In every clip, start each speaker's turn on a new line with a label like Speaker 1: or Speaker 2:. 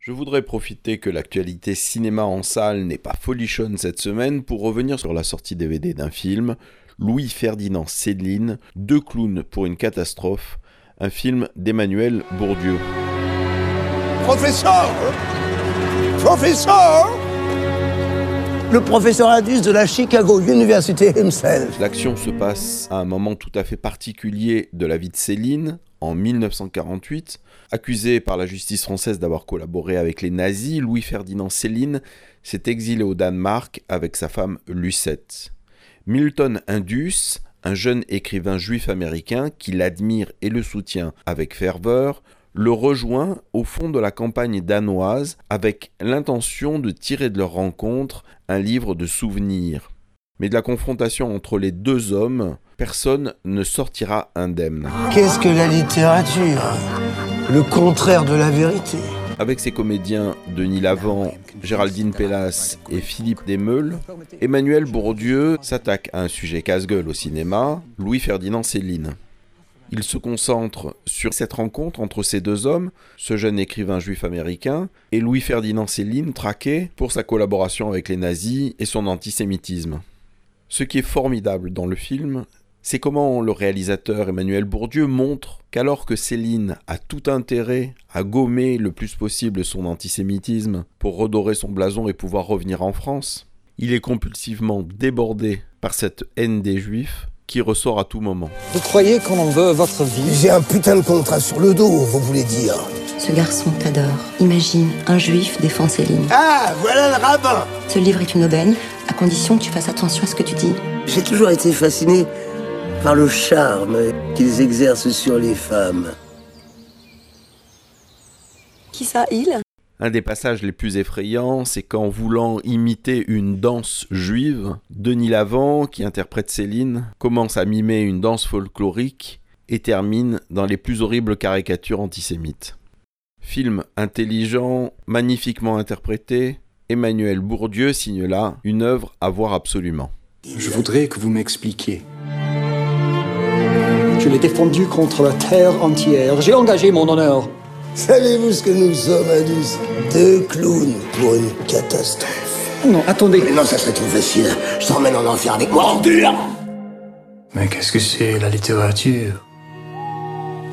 Speaker 1: Je voudrais profiter que l'actualité cinéma en salle n'est pas folichonne cette semaine pour revenir sur la sortie DVD d'un film, Louis-Ferdinand Céline, Deux clowns pour une catastrophe, un film d'Emmanuel Bourdieu.
Speaker 2: Professeur Professeur Le professeur Indus de la Chicago University himself.
Speaker 1: L'action se passe à un moment tout à fait particulier de la vie de Céline, en 1948. Accusé par la justice française d'avoir collaboré avec les nazis, Louis-Ferdinand Céline s'est exilé au Danemark avec sa femme Lucette. Milton Indus, un jeune écrivain juif américain qui l'admire et le soutient avec ferveur, le rejoint au fond de la campagne danoise avec l'intention de tirer de leur rencontre un livre de souvenirs. Mais de la confrontation entre les deux hommes, personne ne sortira indemne.
Speaker 2: Qu'est-ce que la littérature? Le contraire de la vérité.
Speaker 1: Avec ses comédiens Denis Lavant, Géraldine Pellas et Philippe Desmeules, Emmanuel Bourdieu s'attaque à un sujet casse-gueule au cinéma, Louis-Ferdinand Céline. Il se concentre sur cette rencontre entre ces deux hommes, ce jeune écrivain juif américain, et Louis-Ferdinand Céline traqué pour sa collaboration avec les nazis et son antisémitisme. Ce qui est formidable dans le film, c'est comment le réalisateur Emmanuel Bourdieu montre qu'alors que Céline a tout intérêt à gommer le plus possible son antisémitisme pour redorer son blason et pouvoir revenir en France, il est compulsivement débordé par cette haine des juifs qui ressort à tout moment.
Speaker 3: Vous croyez qu'on en veut votre vie?
Speaker 2: J'ai un putain de contrat sur le dos, vous voulez dire
Speaker 4: Ce garçon t'adore. Imagine, un juif défend Céline.
Speaker 2: Ah, voilà le rabbin
Speaker 4: Ce livre est une aubaine, à condition que tu fasses attention à ce que tu dis.
Speaker 2: J'ai toujours été fasciné par le charme qu'ils exercent sur les femmes.
Speaker 4: Qui ça, il?
Speaker 1: Un des passages les plus effrayants, c'est qu'en voulant imiter une danse juive, Denis Lavant, qui interprète Céline, commence à mimer une danse folklorique et termine dans les plus horribles caricatures antisémites. Film intelligent, magnifiquement interprété, Emmanuel Bourdieu signe là une œuvre à voir absolument.
Speaker 3: Je voudrais que vous m'expliquiez. Je l'ai défendu contre la terre entière. J'ai engagé mon honneur.
Speaker 2: Savez-vous ce que nous sommes, Indus? Deux clowns pour une catastrophe.
Speaker 3: Non, attendez.
Speaker 2: Mais non, ça serait trop facile. Je t'emmène en enfer avec moi, ordure
Speaker 5: Mais qu'est-ce que c'est la littérature?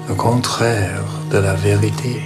Speaker 5: Le contraire de la vérité.